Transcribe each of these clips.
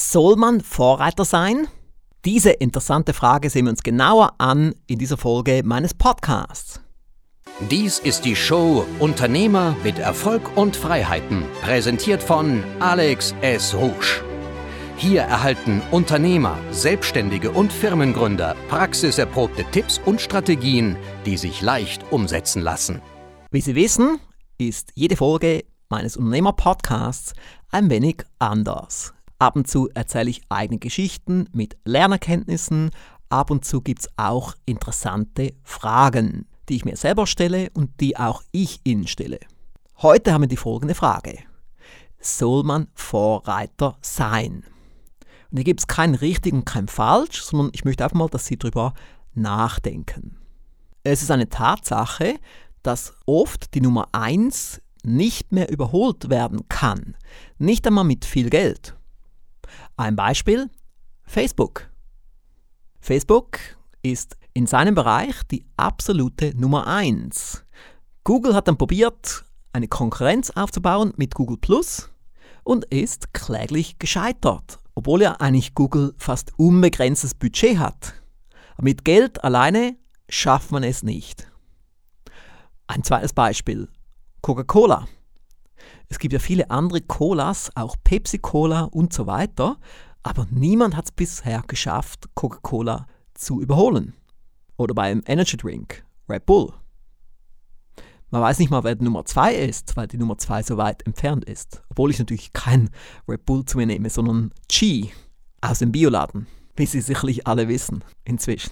Soll man Vorreiter sein? Diese interessante Frage sehen wir uns genauer an in dieser Folge meines Podcasts. Dies ist die Show Unternehmer mit Erfolg und Freiheiten, präsentiert von Alex S. Rouge. Hier erhalten Unternehmer, Selbstständige und Firmengründer praxiserprobte Tipps und Strategien, die sich leicht umsetzen lassen. Wie Sie wissen, ist jede Folge meines Unternehmer-Podcasts ein wenig anders. Ab und zu erzähle ich eigene Geschichten mit Lernerkenntnissen, ab und zu gibt es auch interessante Fragen die ich mir selber stelle und die auch ich Ihnen stelle. Heute haben wir die folgende Frage. Soll man Vorreiter sein? Und hier gibt es kein richtig und kein falsch, sondern ich möchte einfach mal, dass Sie darüber nachdenken. Es ist eine Tatsache, dass oft die Nummer 1 nicht mehr überholt werden kann. Nicht einmal mit viel Geld. Ein Beispiel, Facebook. Facebook ist in seinem Bereich die absolute Nummer 1. Google hat dann probiert, eine Konkurrenz aufzubauen mit Google Plus und ist kläglich gescheitert, obwohl ja eigentlich Google fast unbegrenztes Budget hat. Aber mit Geld alleine schafft man es nicht. Ein zweites Beispiel, Coca-Cola. Es gibt ja viele andere Colas, auch Pepsi-Cola und so weiter, aber niemand hat es bisher geschafft, Coca-Cola zu überholen. Oder beim Energy Drink, Red Bull. Man weiß nicht mal, wer die Nummer 2 ist, weil die Nummer 2 so weit entfernt ist. Obwohl ich natürlich kein Red Bull zu mir nehme, sondern Chi aus dem Bioladen, wie Sie sicherlich alle wissen inzwischen.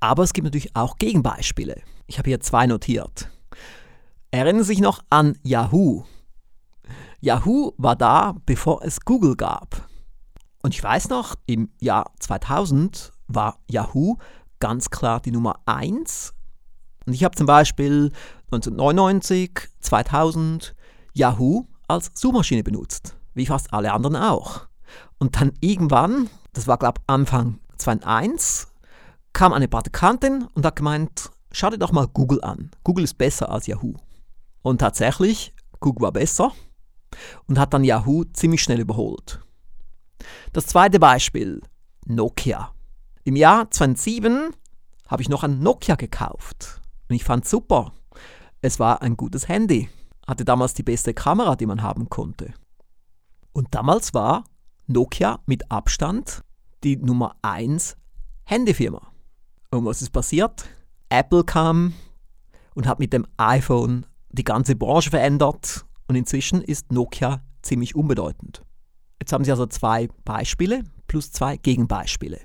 Aber es gibt natürlich auch Gegenbeispiele. Ich habe hier zwei notiert. Erinnern Sie sich noch an Yahoo? Yahoo war da, bevor es Google gab. Und ich weiß noch, im Jahr 2000 war Yahoo ganz klar die Nummer 1. Und ich habe zum Beispiel 1999, 2000 Yahoo als Suchmaschine benutzt, wie fast alle anderen auch. Und dann irgendwann, das war glaube ich Anfang 2001, kam eine Praktikantin und hat gemeint, schau dir doch mal Google an. Google ist besser als Yahoo. Und tatsächlich, Google war besser und hat dann Yahoo ziemlich schnell überholt. Das zweite Beispiel, Nokia. Im Jahr 2007 habe ich noch ein Nokia gekauft und ich fand super. Es war ein gutes Handy, hatte damals die beste Kamera, die man haben konnte. Und damals war Nokia mit Abstand die Nummer 1 Handyfirma. Und was ist passiert? Apple kam und hat mit dem iPhone die ganze Branche verändert und inzwischen ist Nokia ziemlich unbedeutend. Jetzt haben Sie also zwei Beispiele plus zwei Gegenbeispiele.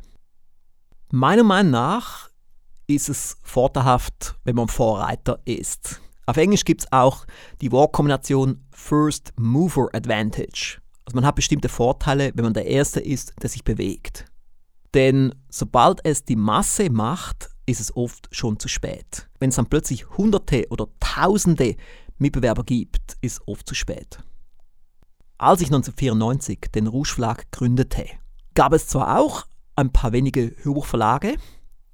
Meiner Meinung nach ist es vorteilhaft, wenn man Vorreiter ist. Auf Englisch gibt es auch die Wortkombination First Mover Advantage. Also man hat bestimmte Vorteile, wenn man der Erste ist, der sich bewegt. Denn sobald es die Masse macht, ist es oft schon zu spät. Wenn es dann plötzlich Hunderte oder Tausende Mitbewerber gibt, ist oft zu spät. Als ich 1994 den Rouge Verlag gründete, gab es zwar auch ein paar wenige Hörbuchverlage.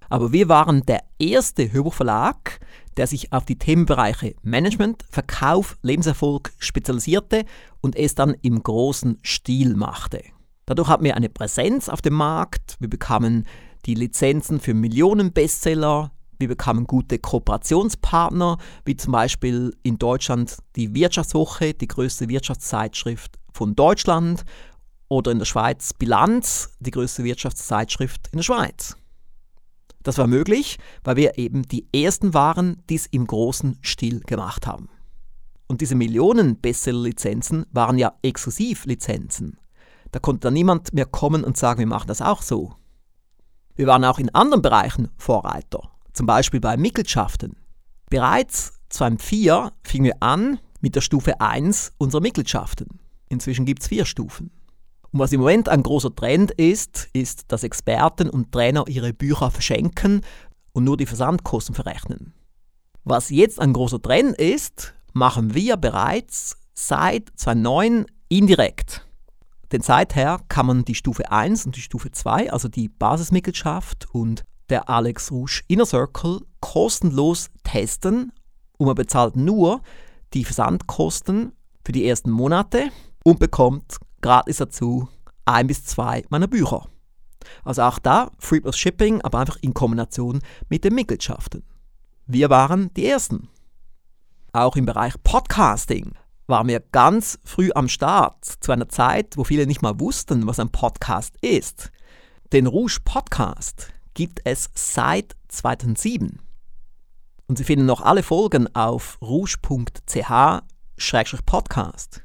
Aber wir waren der erste Hörbuchverlag, der sich auf die Themenbereiche Management, Verkauf, Lebenserfolg spezialisierte und es dann im großen Stil machte. Dadurch hatten wir eine Präsenz auf dem Markt, wir bekamen die Lizenzen für Millionen Bestseller, wir bekamen gute Kooperationspartner, wie zum Beispiel in Deutschland die Wirtschaftswoche, die größte Wirtschaftszeitschrift von Deutschland oder in der Schweiz Bilanz, die größte Wirtschaftszeitschrift in der Schweiz. Das war möglich, weil wir eben die ersten waren, die es im großen Stil gemacht haben. Und diese Millionen Bestseller-Lizenzen waren ja Exklusivlizenzen. Da konnte dann niemand mehr kommen und sagen, wir machen das auch so. Wir waren auch in anderen Bereichen Vorreiter, zum Beispiel bei Mitgliedschaften. Bereits 2004 fingen wir an mit der Stufe 1 unserer Mitgliedschaften. Inzwischen gibt es vier Stufen. Und was im Moment ein großer Trend ist, ist, dass Experten und Trainer ihre Bücher verschenken und nur die Versandkosten verrechnen. Was jetzt ein großer Trend ist, machen wir bereits seit 2009 indirekt. Denn seither kann man die Stufe 1 und die Stufe 2, also die Basismitgliedschaft und der Alex Rouge Inner Circle, kostenlos testen und man bezahlt nur die Versandkosten für die ersten Monate und bekommt gratis dazu ein bis zwei meiner Bücher. Also auch da Free Plus Shipping, aber einfach in Kombination mit den Mitgliedschaften. Wir waren die Ersten. Auch im Bereich Podcasting waren wir ganz früh am Start, zu einer Zeit, wo viele nicht mal wussten, was ein Podcast ist. Den Rouge Podcast gibt es seit 2007. Und Sie finden noch alle Folgen auf rouge.ch-podcast.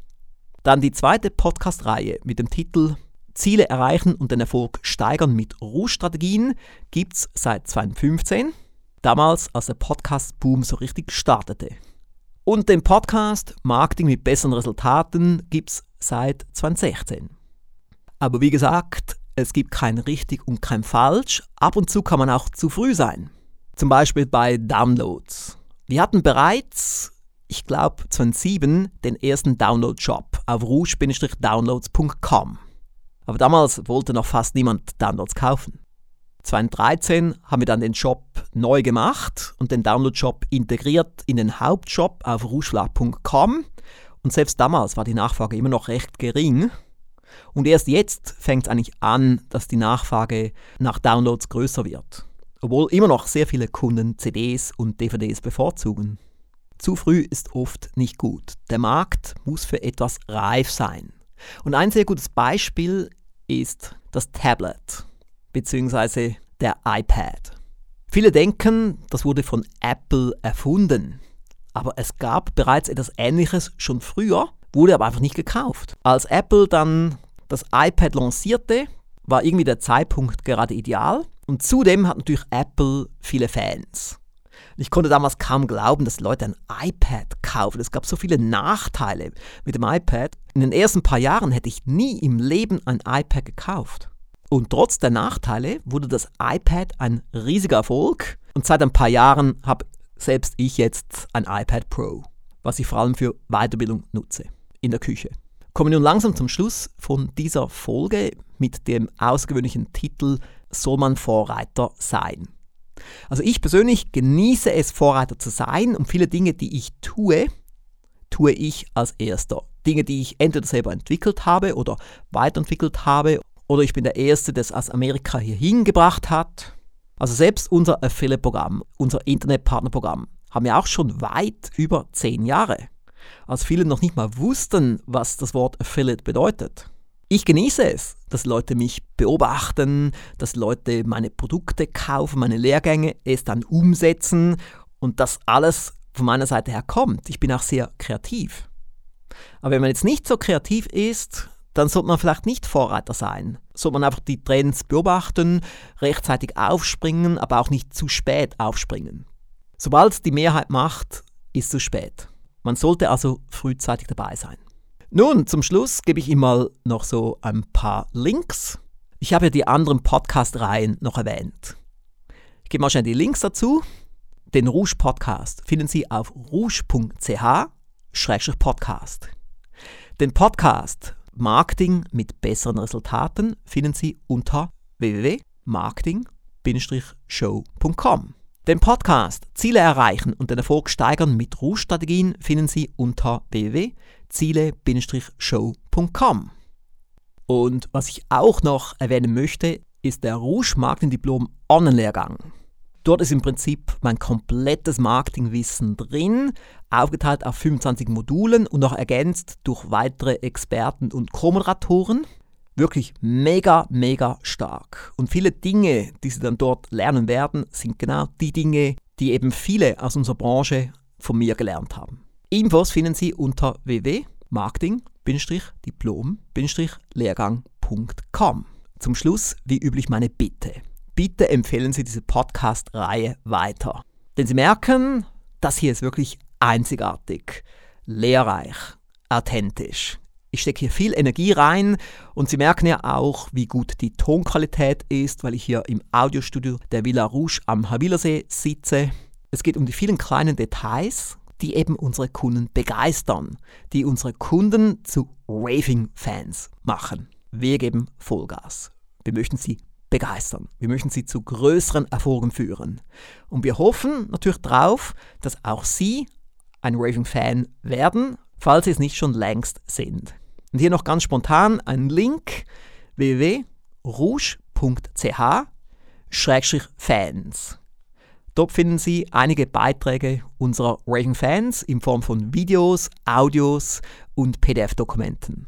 Dann die zweite Podcast-Reihe mit dem Titel Ziele erreichen und den Erfolg steigern mit Rouge-Strategien gibt es seit 2015, damals als der Podcast-Boom so richtig startete. Und den Podcast Marketing mit besseren Resultaten gibt es seit 2016. Aber wie gesagt, es gibt kein richtig und kein falsch. Ab und zu kann man auch zu früh sein. Zum Beispiel bei Downloads. Wir hatten bereits, ich glaube 2007, den ersten Download-Shop auf rouge-downloads.com. Aber damals wollte noch fast niemand Downloads kaufen. 2013 haben wir dann den Shop neu gemacht und den Download-Shop integriert in den Hauptshop auf rougeschlag.com. Und selbst damals war die Nachfrage immer noch recht gering. Und erst jetzt fängt es eigentlich an, dass die Nachfrage nach Downloads größer wird. Obwohl immer noch sehr viele Kunden CDs und DVDs bevorzugen. Zu früh ist oft nicht gut. Der Markt muss für etwas reif sein. Und ein sehr gutes Beispiel ist das Tablet bzw. der iPad. Viele denken, das wurde von Apple erfunden. Aber es gab bereits etwas Ähnliches schon früher, wurde aber einfach nicht gekauft. Als Apple dann das iPad lancierte, war irgendwie der Zeitpunkt gerade ideal. Und zudem hat natürlich Apple viele Fans. Ich konnte damals kaum glauben, dass Leute ein iPad kaufen. Es gab so viele Nachteile mit dem iPad. In den ersten paar Jahren hätte ich nie im Leben ein iPad gekauft. Und trotz der Nachteile wurde das iPad ein riesiger Erfolg. Und seit ein paar Jahren habe selbst ich jetzt ein iPad Pro, was ich vor allem für Weiterbildung nutze, in der Küche. Kommen wir nun langsam zum Schluss von dieser Folge mit dem ausgewöhnlichen Titel Soll man Vorreiter sein? Also ich persönlich genieße es, Vorreiter zu sein und viele Dinge, die ich tue, tue ich als erster. Dinge, die ich entweder selber entwickelt habe oder weiterentwickelt habe oder ich bin der Erste, der es aus Amerika hier hingebracht hat. Also selbst unser Affiliate-Programm, unser Internetpartnerprogramm, haben wir auch schon weit über zehn Jahre. Als viele noch nicht mal wussten, was das Wort Affiliate bedeutet. Ich genieße es, dass Leute mich beobachten, dass Leute meine Produkte kaufen, meine Lehrgänge, es dann umsetzen und dass alles von meiner Seite her kommt. Ich bin auch sehr kreativ. Aber wenn man jetzt nicht so kreativ ist, dann sollte man vielleicht nicht Vorreiter sein. Sollte man einfach die Trends beobachten, rechtzeitig aufspringen, aber auch nicht zu spät aufspringen. Sobald die Mehrheit macht, ist zu spät. Man sollte also frühzeitig dabei sein. Nun, zum Schluss gebe ich Ihnen mal noch so ein paar Links. Ich habe ja die anderen Podcast-Reihen noch erwähnt. Ich gebe mal schnell die Links dazu. Den Rouge Podcast finden Sie auf rouge.ch-podcast. Den Podcast Marketing mit besseren Resultaten finden Sie unter www.marketing-show.com. Den Podcast Ziele erreichen und den Erfolg steigern mit Rouge-Strategien finden Sie unter www.ziele-show.com. Und was ich auch noch erwähnen möchte, ist der Rouge Marketing Diplom Online-Lehrgang. Dort ist im Prinzip mein komplettes Marketingwissen drin, aufgeteilt auf 25 Modulen und noch ergänzt durch weitere Experten und Co-Moderatoren. Wirklich mega, mega stark. Und viele Dinge, die Sie dann dort lernen werden, sind genau die Dinge, die eben viele aus unserer Branche von mir gelernt haben. Infos finden Sie unter www.marketing-diplom-lehrgang.com. Zum Schluss, wie üblich, meine Bitte bitte empfehlen Sie diese Podcast-Reihe weiter. Denn Sie merken, das hier ist wirklich einzigartig, lehrreich, authentisch. Ich stecke hier viel Energie rein und Sie merken ja auch, wie gut die Tonqualität ist, weil ich hier im Audiostudio der Villa Rouge am Havilersee sitze. Es geht um die vielen kleinen Details, die eben unsere Kunden begeistern, die unsere Kunden zu Raving-Fans machen. Wir geben Vollgas. Wir möchten sie begeistern. Wir möchten sie zu größeren Erfolgen führen. Und wir hoffen natürlich darauf, dass auch Sie ein Raving-Fan werden, falls Sie es nicht schon längst sind. Und hier noch ganz spontan ein Link www.rouge.ch-fans. Dort finden Sie einige Beiträge unserer Raving Fans in Form von Videos, Audios und PDF-Dokumenten.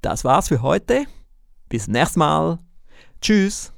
Das war's für heute. Bis zum nächsten Mal. Tschüss.